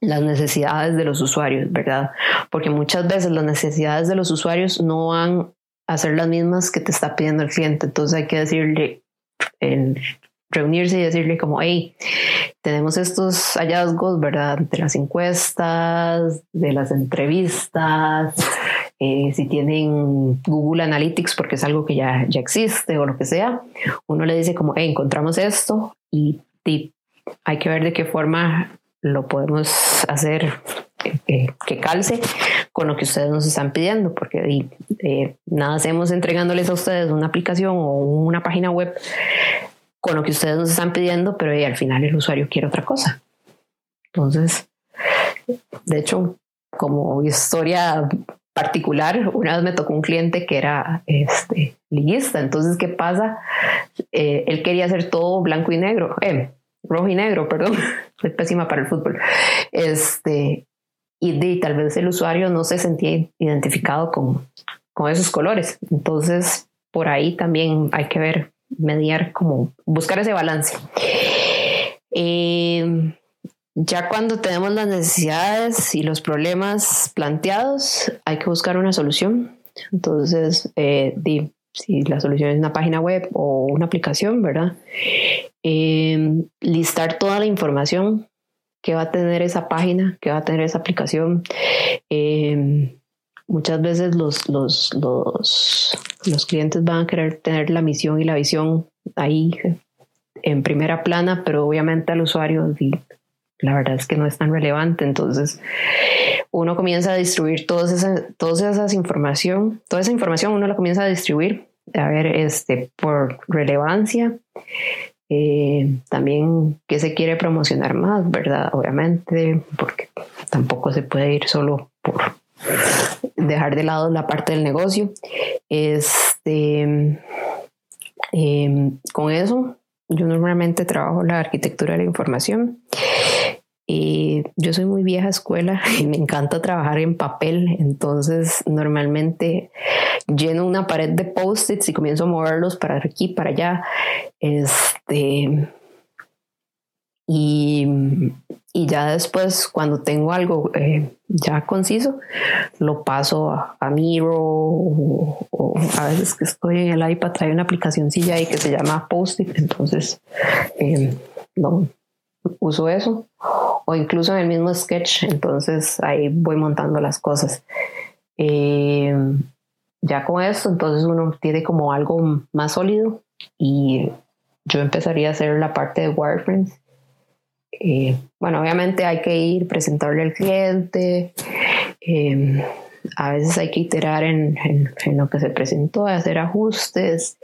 las necesidades de los usuarios, ¿verdad? Porque muchas veces las necesidades de los usuarios no van a ser las mismas que te está pidiendo el cliente. Entonces hay que decirle, en reunirse y decirle como, hey, tenemos estos hallazgos, ¿verdad? De las encuestas, de las entrevistas, eh, si tienen Google Analytics, porque es algo que ya, ya existe o lo que sea, uno le dice como, hey, encontramos esto y, hay que ver de qué forma lo podemos hacer eh, que calce con lo que ustedes nos están pidiendo, porque eh, nada hacemos entregándoles a ustedes una aplicación o una página web con lo que ustedes nos están pidiendo, pero al final el usuario quiere otra cosa. Entonces, de hecho, como historia particular, una vez me tocó un cliente que era este, liguista. Entonces, ¿qué pasa? Eh, él quería hacer todo blanco y negro, eh, rojo y negro, perdón, soy pésima para el fútbol. Este, y tal vez el usuario no se sentía identificado con, con esos colores. Entonces, por ahí también hay que ver mediar, como buscar ese balance. Eh, ya cuando tenemos las necesidades y los problemas planteados, hay que buscar una solución. Entonces, eh, si la solución es una página web o una aplicación, ¿verdad? Eh, listar toda la información que va a tener esa página, que va a tener esa aplicación. Muchas veces los, los, los, los clientes van a querer tener la misión y la visión ahí en primera plana, pero obviamente al usuario la verdad es que no es tan relevante. Entonces, uno comienza a distribuir toda esa, toda esa información, toda esa información uno la comienza a distribuir, a ver, este, por relevancia, eh, también qué se quiere promocionar más, ¿verdad? Obviamente, porque tampoco se puede ir solo por dejar de lado la parte del negocio. Este, em, con eso, yo normalmente trabajo la arquitectura de la información. Y yo soy muy vieja escuela y me encanta trabajar en papel, entonces normalmente lleno una pared de post-its y comienzo a moverlos para aquí, para allá. Este, y, y ya después, cuando tengo algo eh, ya conciso, lo paso a, Miro o, a veces que estoy en el iPad, trae una aplicación ahí que se llama Post-it, entonces eh, no, uso eso. O incluso en el mismo sketch, entonces ahí voy montando las cosas. Eh, ya con esto, entonces uno tiene como algo más sólido y yo empezaría a hacer la parte de wireframes. Eh, bueno, obviamente hay que ir, presentarle al cliente. Eh, a veces hay que iterar en, en, lo que se presentó, hacer ajustes,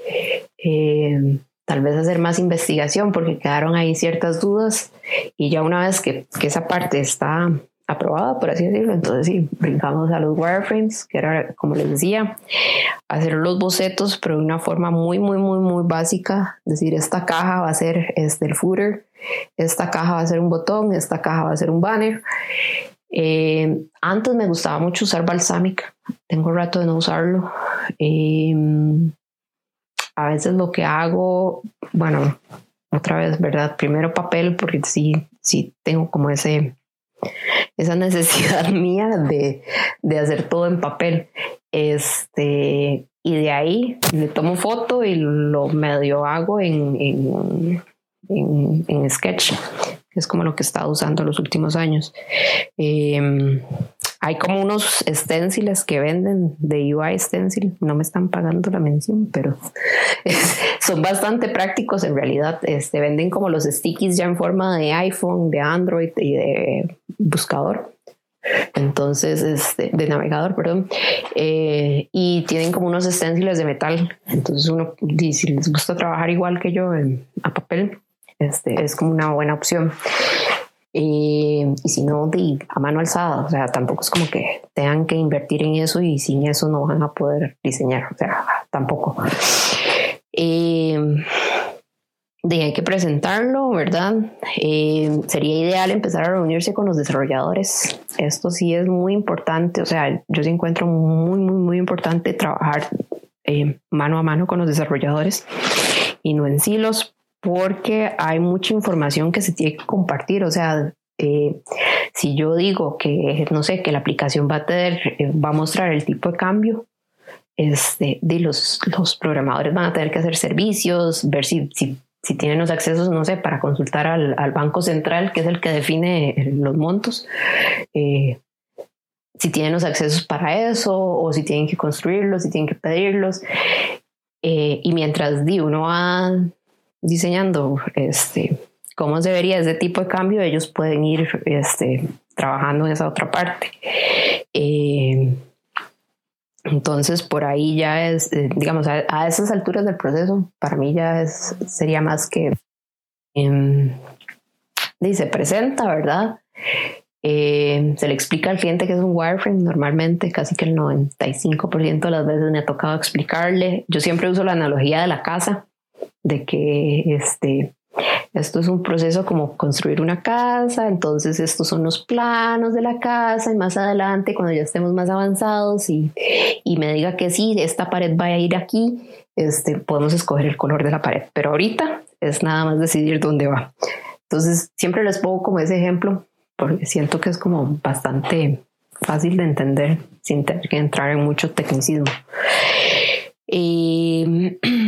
eh, tal vez hacer más investigación porque quedaron ahí ciertas dudas y ya una vez que, que esa parte está aprobada, por así decirlo. Entonces, sí, brincamos a los wireframes, que era, como les decía, hacer los bocetos, pero de una forma muy, muy, muy, muy básica. Es decir, esta caja va a ser este, el footer, esta caja va a ser un botón, esta caja va a ser un banner. Eh, antes me gustaba mucho usar Balsamic, tengo rato de no usarlo. Eh, a veces lo que hago, bueno, otra vez, ¿verdad? Primero papel, porque sí, sí tengo como ese esa necesidad mía de, de, hacer todo en papel. Este, y de ahí le tomo foto y lo medio hago en, en, en, Sketch, que es como lo que he estado usando los últimos años. Eh, hay como unos stenciles que venden de UI Stencil, no me están pagando la mención, pero son bastante prácticos en realidad. Este, venden como los stickies ya en forma de iPhone, de Android y de buscador. Entonces, este, de navegador, perdón. Eh, y tienen como unos stenciles de metal. Entonces, uno, si les gusta trabajar igual que yo a papel, este, es como una buena opción. Eh, y si no, de, a mano alzada, o sea, tampoco es como que tengan que invertir en eso y sin eso no van a poder diseñar, o sea, tampoco. Eh, de hay que presentarlo, ¿verdad? Eh, sería ideal empezar a reunirse con los desarrolladores. Esto sí es muy importante, o sea, yo sí encuentro muy, muy, muy importante trabajar mano a mano con los desarrolladores y no en silos, porque hay mucha información que se tiene que compartir. O sea, eh, si yo digo que, no sé, que la aplicación va a, tener, eh, va a mostrar el tipo de cambio, este, de los, los programadores van a tener que hacer servicios, ver si, si, si tienen los accesos, no sé, para consultar al, al, Banco Central, que es el que define eh, los montos. si tienen los accesos para eso, o si tienen que construirlos, si tienen que pedirlos. y mientras di, uno va diseñando este, cómo se vería ese tipo de cambio, ellos pueden ir este, trabajando en esa otra parte. Eh, entonces, por ahí ya es, eh, digamos, a, esas alturas del proceso, para mí ya es, sería más que eh, presenta, ¿verdad? Eh, se le explica al cliente que es un wireframe. Normalmente, casi que el 95% de las veces me ha tocado explicarle. Yo siempre uso la analogía de la casa de que este, esto es un proceso como construir una casa, entonces estos son los planos de la casa y más adelante cuando ya estemos más avanzados y, y me diga que sí, esta pared va a ir aquí, este, podemos escoger el color de la pared, pero ahorita es nada más decidir dónde va. Entonces siempre les pongo como ese ejemplo porque siento que es como bastante fácil de entender sin tener que entrar en mucho tecnicismo.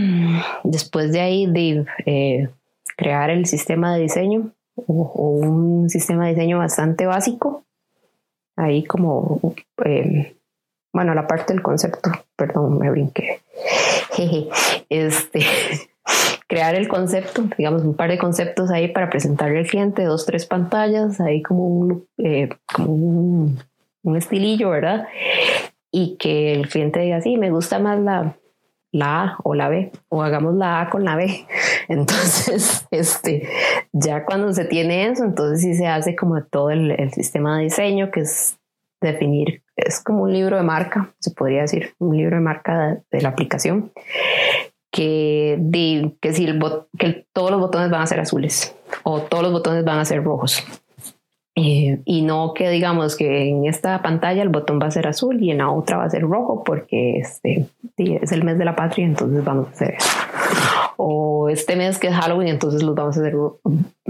después de ahí, de eh, crear el sistema de diseño o, un sistema de diseño bastante básico, ahí como, eh, bueno, la parte del concepto, perdón, me brinqué. este, crear el concepto, digamos, un par de conceptos ahí para presentarle al cliente, dos, tres pantallas, ahí como un, eh, un estilillo, ¿verdad? Y que el cliente diga, sí, me gusta más la, la A o la B, o hagamos la A con la B. Entonces, este, ya cuando se tiene eso, entonces sí se hace como todo el, sistema de diseño, que es definir, es como un libro de marca, se podría decir, un libro de marca de, la aplicación, que, que, si el que todos los botones van a ser azules o todos los botones van a ser rojos. Eh, y no que digamos que en esta pantalla el botón va a ser azul y en la otra va a ser rojo porque este es el mes de la patria, entonces vamos a hacer eso. O este mes que es Halloween, entonces los vamos a hacer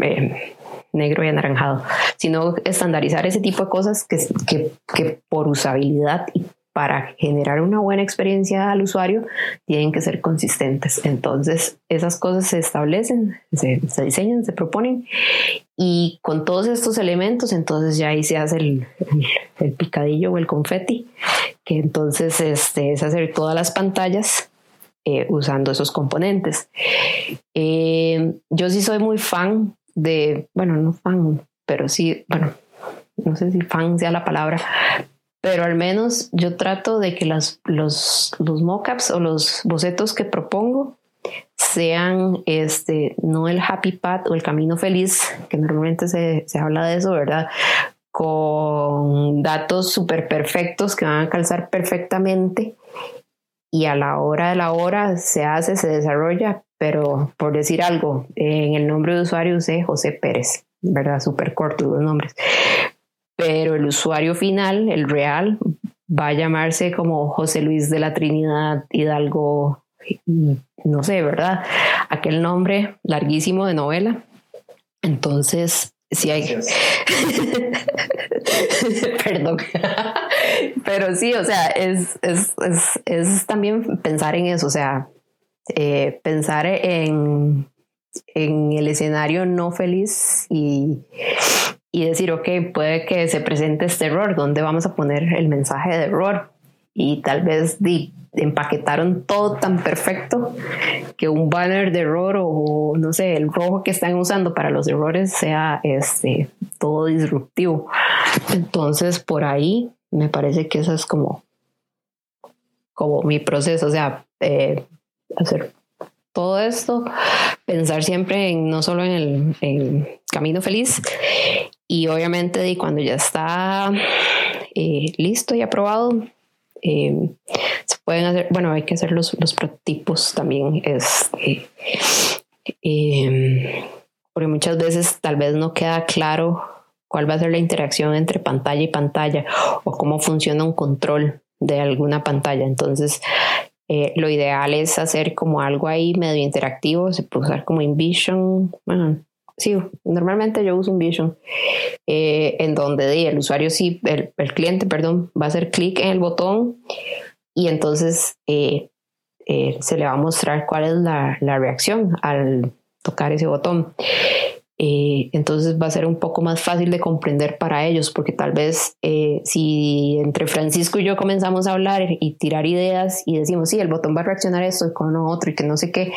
eh, negro y anaranjado, sino estandarizar ese tipo de cosas que, que, que por usabilidad y para generar una buena experiencia al usuario tienen que ser consistentes. Entonces, esas cosas se establecen, se, diseñan, se proponen y con todos estos elementos, entonces ya ahí se hace el, el, picadillo o el confeti, que entonces este, es hacer todas las pantallas eh, usando esos componentes. Eh, yo sí soy muy fan de, bueno, no fan, pero sí, bueno, no sé si fan sea la palabra, pero al menos yo trato de que las, los, los mockups o los bocetos que propongo sean este, no el happy path o el camino feliz, que normalmente se, se habla de eso, ¿verdad? Con datos súper perfectos que van a calzar perfectamente y a la hora de la hora se hace, se desarrolla, pero por decir algo, en el nombre de usuario usé José Pérez, ¿verdad? Súper corto los nombres. Pero el usuario final, el real, va a llamarse como José Luis de la Trinidad Hidalgo, no sé, ¿verdad? Aquel nombre larguísimo de novela. Entonces, si hay... Perdón. Pero sí, o sea, es, es, es, es, también pensar en eso, o sea, eh, pensar en, en el escenario no feliz y, y decir, ok, puede que se presente este error, ¿dónde vamos a poner el mensaje de error? Y tal vez empaquetaron todo tan perfecto que un banner de error o no sé, el rojo que están usando para los errores sea este, todo disruptivo. Entonces, por ahí me parece que eso es como, como mi proceso, o sea, eh, hacer todo esto, pensar siempre en no solo en el, camino feliz y obviamente cuando ya está eh, listo y aprobado, eh, se pueden hacer, bueno, hay que hacer los, los prototipos también, este, porque muchas veces tal vez no queda claro cuál va a ser la interacción entre pantalla y pantalla o cómo funciona un control de alguna pantalla. Entonces, eh, lo ideal es hacer como algo ahí medio interactivo, se puede usar como InVision. Bueno, sí, normalmente yo uso InVision, eh, en donde el usuario sí, el, cliente, perdón, va a hacer clic en el botón y entonces eh, se le va a mostrar cuál es la, la reacción al tocar ese botón. Eh, entonces va a ser un poco más fácil de comprender para ellos, porque tal vez eh, si entre Francisco y yo comenzamos a hablar y tirar ideas y decimos, sí, el botón va a reaccionar esto y con otro y que no sé qué,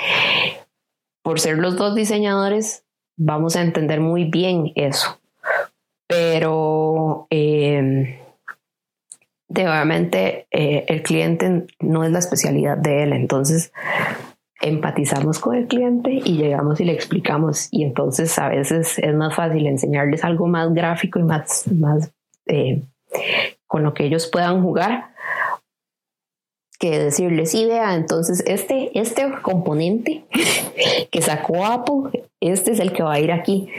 por ser los dos diseñadores, vamos a entender muy bien eso. Pero eh, obviamente el cliente no es la especialidad de él, entonces empatizamos con el cliente y llegamos y le explicamos. Y entonces a veces es más fácil enseñarles algo más gráfico y más, más eh, con lo que ellos puedan jugar que decirles, sí, vea, entonces este, este componente que sacó Apple, este es el que va a ir aquí,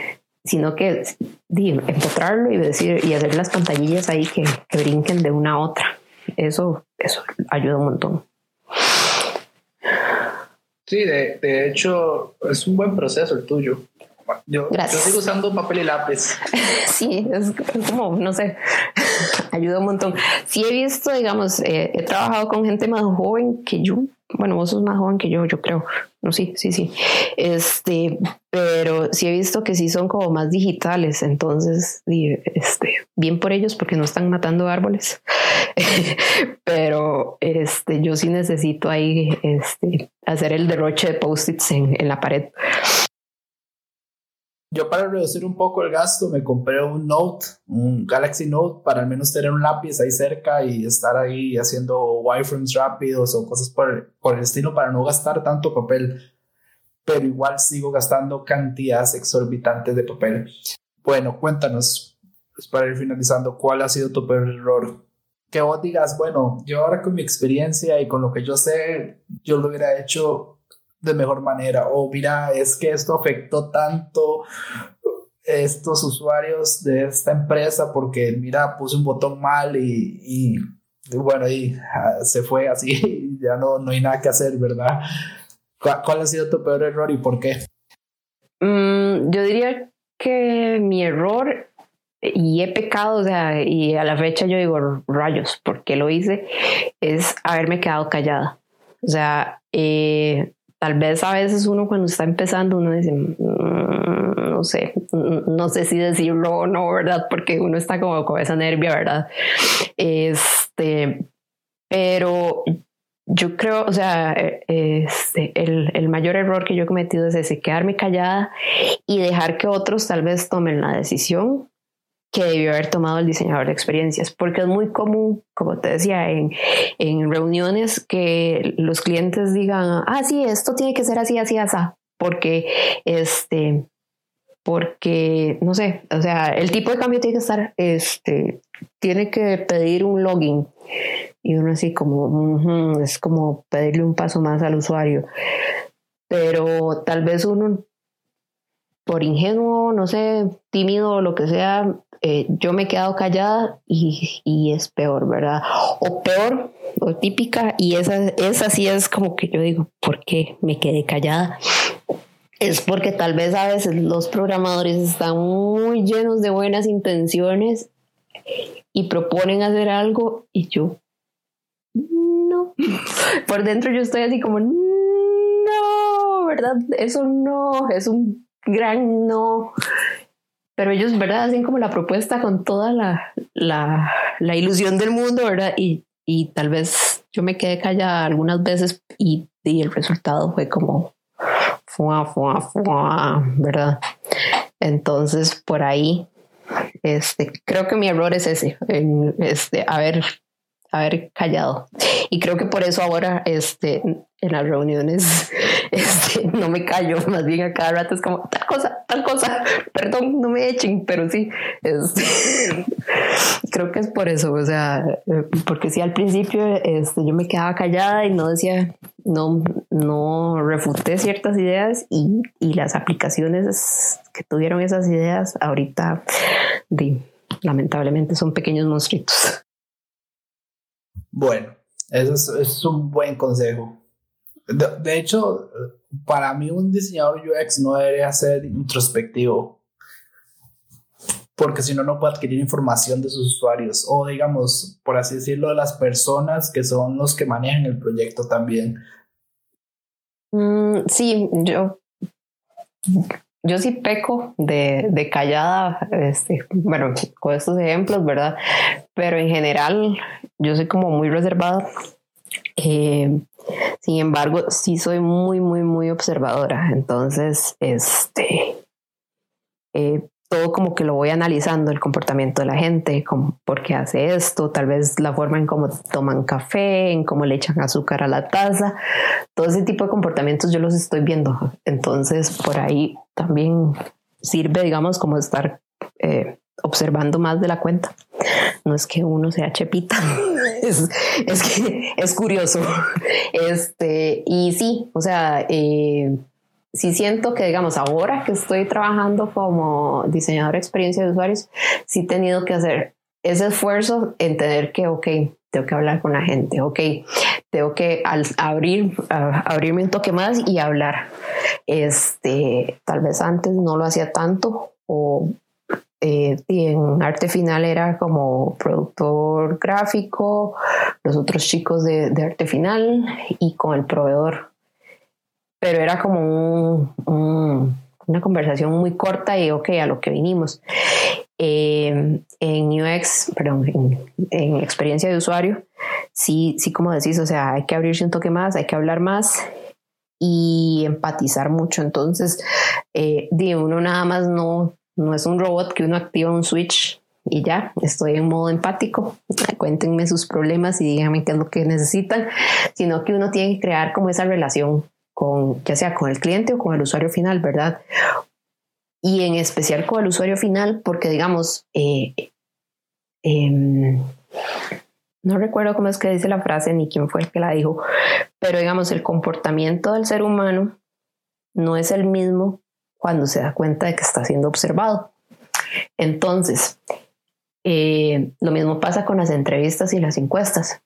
sino que encontrarlo y decir y hacer las pantallillas ahí que, que brinquen de una a otra. Eso, eso ayuda un montón. Sí, de, de hecho, es un buen proceso el tuyo. Yo, yo, sigo usando papel y lápiz. Sí, es, como, no sé, ayuda un montón. Sí he visto, digamos, eh, he trabajado con gente más joven que yo. Bueno, vos sos más joven que yo, yo creo. No, sí, sí, sí. Este, pero sí he visto que sí son como más digitales. Entonces, este, bien por ellos porque no están matando árboles. pero este, yo sí necesito ahí este, hacer el derroche de post-its en, en la pared. Yo para reducir un poco el gasto me compré un Note, un Galaxy Note, para al menos tener un lápiz ahí cerca y estar ahí haciendo wireframes rápidos o cosas por, por el estilo para no gastar tanto papel. Pero igual sigo gastando cantidades exorbitantes de papel. Bueno, cuéntanos, pues, para ir finalizando, ¿cuál ha sido tu peor error? Que vos digas, bueno, yo ahora con mi experiencia y con lo que yo sé, yo lo hubiera hecho de mejor manera. O mira, es que esto afectó tanto estos usuarios de esta empresa porque mira, puse un botón mal y, bueno, y ah, se fue así, ya no, no hay nada que hacer, ¿verdad? ¿Cuál, ha sido tu peor error y por qué? Mm, yo diría que mi error y he pecado, o sea, y a la fecha yo digo rayos, porque lo hice, es haberme quedado callada. O sea, eh, tal vez a veces uno cuando está empezando uno dice, mm, no sé, no sé si decirlo o no, ¿verdad? Porque uno está como con esa nervia, ¿verdad? Este, pero yo creo, o sea, este, el, el, mayor error que yo he cometido es ese, quedarme callada y dejar que otros tal vez tomen la decisión que debió haber tomado el diseñador de experiencias, porque es muy común, como te decía, en, en reuniones que los clientes digan, ah, sí, esto tiene que ser así, así, así, porque este, porque, no sé, o sea, el tipo de cambio tiene que estar, este, tiene que pedir un login. Y uno así como, es como pedirle un paso más al usuario, pero tal vez uno por ingenuo, no sé, tímido o lo que sea, eh, yo me he quedado callada y, y, es peor, ¿verdad? O peor, o típica, y esa, esa sí es como que yo digo, ¿por qué me quedé callada? Es porque tal vez a veces los programadores están muy llenos de buenas intenciones y proponen hacer algo y yo no. Por dentro yo estoy así como no, ¿verdad? Eso no, es un gran no. Pero ellos, ¿verdad? Hacen como la propuesta con toda la, la, la ilusión del mundo, ¿verdad? Y, y, tal vez yo me quedé callada algunas veces y, y el resultado fue como fua, fua, fua, ¿verdad? Entonces, por ahí, este, creo que mi error es ese, en, este, haber, haber callado. Y creo que por eso ahora, este, en las reuniones, este, no me callo, más bien a cada rato es como tal cosa, tal cosa, perdón, no me echen, pero sí, este, creo que es por eso, o sea, porque si al principio este, yo me quedaba callada y no decía, no, no refuté ciertas ideas y, las aplicaciones que tuvieron esas ideas ahorita, lamentablemente son pequeños monstruitos. Bueno, eso es, es un buen consejo de, hecho, para mí un diseñador UX no debería ser introspectivo, porque si no, no puede adquirir información de sus usuarios o, digamos, por así decirlo, de las personas que son los que manejan el proyecto también. Mm, sí, yo, yo sí peco de, de callada, este, bueno, con estos ejemplos, ¿verdad? Pero en general, yo soy como muy reservada. Eh, sin embargo, sí soy muy, muy, muy observadora. Entonces, este, eh, todo como que lo voy analizando, el comportamiento de la gente, como, por qué hace esto, tal vez la forma en cómo toman café, en cómo le echan azúcar a la taza, todo ese tipo de comportamientos yo los estoy viendo. Entonces, por ahí también sirve, digamos, como estar eh, observando más de la cuenta. No es que uno sea chepita, es, que es curioso. Este, y sí, o sea, eh, sí siento que, digamos, ahora que estoy trabajando como diseñador de experiencia de usuarios, sí he tenido que hacer ese esfuerzo en tener que, ok, tengo que hablar con la gente, ok, tengo que abrir, abrirme un toque más y hablar. Este, tal vez antes no lo hacía tanto o eh, y en arte final era como productor gráfico, los otros chicos de, arte final y con el proveedor. Pero era como una conversación muy corta y ok, a lo que vinimos. Eh, en UX, perdón, en, experiencia de usuario, sí, sí, como decís, o sea, hay que abrirse un toque más, hay que hablar más y empatizar mucho. Entonces, eh, uno nada más no, no es un robot que uno activa un switch y ya, estoy en modo empático. Cuéntenme sus problemas y díganme qué es lo que necesitan, sino que uno tiene que crear como esa relación con, ya sea con el cliente o con el usuario final, ¿verdad? Y en especial con el usuario final, porque digamos, eh, em, no recuerdo cómo es que dice la frase ni quién fue el que la dijo, pero digamos, el comportamiento del ser humano no es el mismo cuando se da cuenta de que está siendo observado. Entonces, eh, lo mismo pasa con las entrevistas y las encuestas.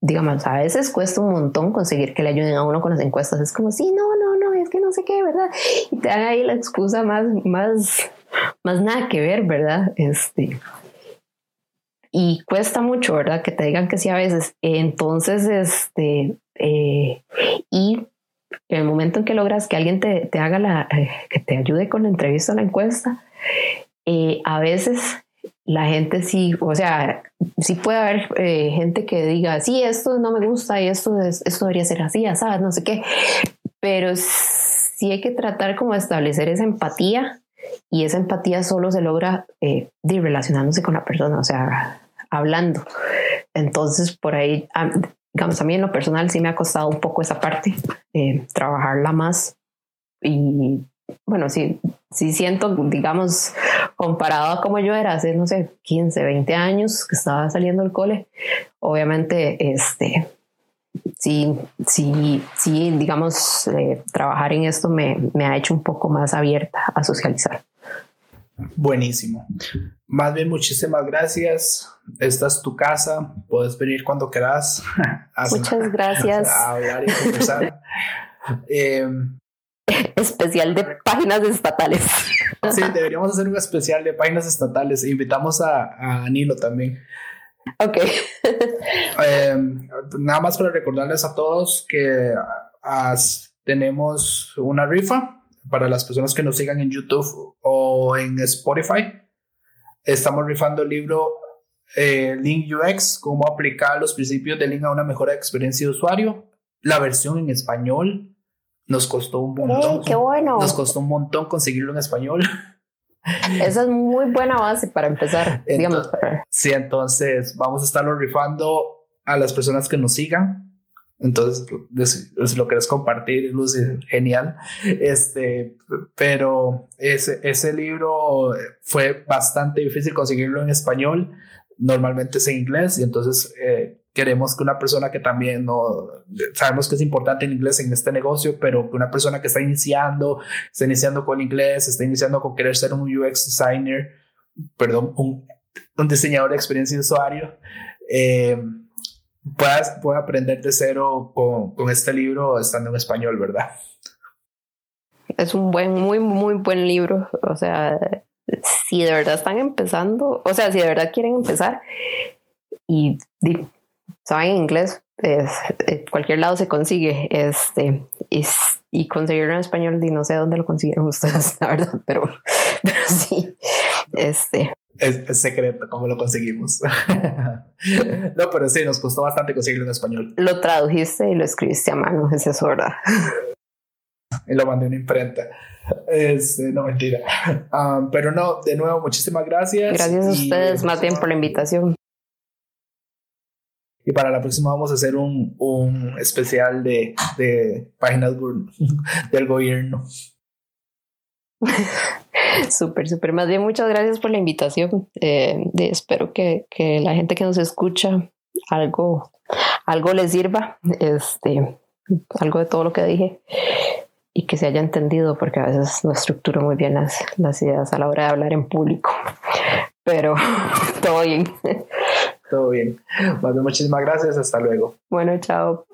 Digamos, a veces cuesta un montón conseguir que le ayuden a uno con las encuestas. Es como, sí, no, no, no, es que no sé qué, ¿verdad? Y te dan ahí la excusa más, más, más nada que ver, ¿verdad? Este, y cuesta mucho, ¿verdad? Que te digan que sí a veces. Entonces, este, eh, y en el momento en que logras que alguien te, te haga la, eh, que te ayude con la entrevista la encuesta, eh, a veces la gente sí, o sea, sí puede haber eh, gente que diga, sí, esto no me gusta y esto, es, esto debería ser así, ¿sabes? No sé qué, pero sí hay que tratar como de establecer esa empatía y esa empatía solo se logra eh, relacionándose con la persona, o sea, hablando. Entonces, por ahí, digamos, a mí en lo personal sí me ha costado un poco esa parte, eh, trabajarla más y bueno, sí, sí siento, digamos, comparado a como yo era hace, no sé, 15, 20 años que estaba saliendo del cole, obviamente, este, sí, sí, sí, digamos, eh, trabajar en esto me, me ha hecho un poco más abierta a socializar. Buenísimo. Más bien, muchísimas gracias. Esta es tu casa. Puedes venir cuando quieras. Muchas gracias. A hablar y conversar. eh, especial de páginas estatales. Sí, deberíamos hacer un especial de páginas estatales. Invitamos a, a Nilo también. Ok. Em, nada más para recordarles a todos que tenemos una rifa para las personas que nos sigan en YouTube o en Spotify. Estamos rifando el libro eh, Link UX, cómo aplicar los principios de Link a una mejor experiencia de usuario. La versión en español nos costó un montón. ¡Qué bueno! Nos costó un montón conseguirlo en español. Esa es muy buena base para empezar, digamos. Sí, entonces vamos a estarlo rifando a las personas que nos sigan. Entonces, si lo quieres compartir, Lucy, genial. Este, pero ese, ese libro fue bastante difícil conseguirlo en español. Normalmente es en inglés y entonces eh, queremos que una persona que también no sabemos que es importante el inglés en este negocio, pero que una persona que está iniciando, está iniciando con inglés, está iniciando con querer ser un UX designer, perdón, un, un diseñador de experiencia de usuario, eh, pueda, pueda aprender de cero con, con este libro estando en español, ¿verdad? Es un buen, muy, muy buen libro. O sea, si de verdad están empezando, o sea, si de verdad quieren empezar y saben inglés, es, cualquier lado se consigue. Este, y conseguirlo en español, y no sé dónde lo consiguieron ustedes, la verdad, pero, pero sí. Este. Es, secreto cómo lo conseguimos. no, pero sí, nos costó bastante conseguirlo en español. Lo tradujiste y lo escribiste a mano, es eso, ¿verdad? y lo mandé a una imprenta. Es, no, mentira. Um, pero no, de nuevo, muchísimas gracias. Gracias a ustedes, más bien por la invitación. Y para la próxima vamos a hacer un, un especial de, de páginas del gobierno. Súper, súper. Más bien, muchas gracias por la invitación. Eh, de, espero que, que, la gente que nos escucha algo, algo les sirva, este, algo de todo lo que dije y que se haya entendido, porque a veces no estructuro muy bien las, las ideas a la hora de hablar en público. Pero todo bien. Todo bien. Bueno, muchísimas gracias. Hasta luego. Bueno, chao.